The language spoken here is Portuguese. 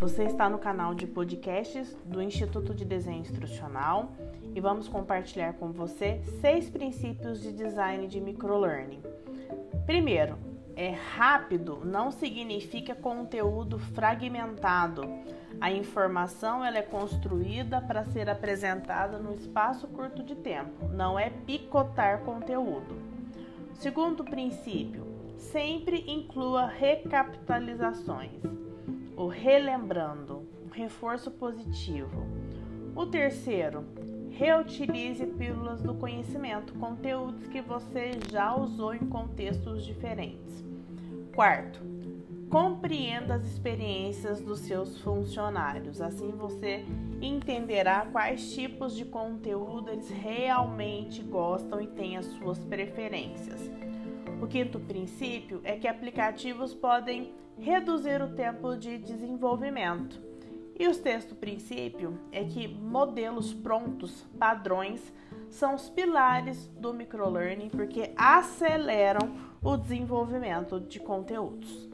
Você está no canal de podcasts do Instituto de Desenho Instrucional e vamos compartilhar com você seis princípios de design de microlearning. Primeiro, é rápido não significa conteúdo fragmentado. A informação ela é construída para ser apresentada no espaço curto de tempo, não é picotar conteúdo. Segundo princípio, sempre inclua recapitalizações, o relembrando, um reforço positivo. O terceiro, reutilize pílulas do conhecimento, conteúdos que você já usou em contextos diferentes. Quarto, compreenda as experiências dos seus funcionários. Assim você entenderá quais tipos de conteúdo eles realmente gostam e têm as suas preferências. O quinto princípio é que aplicativos podem reduzir o tempo de desenvolvimento. E o sexto princípio é que modelos prontos, padrões, são os pilares do microlearning porque aceleram o desenvolvimento de conteúdos.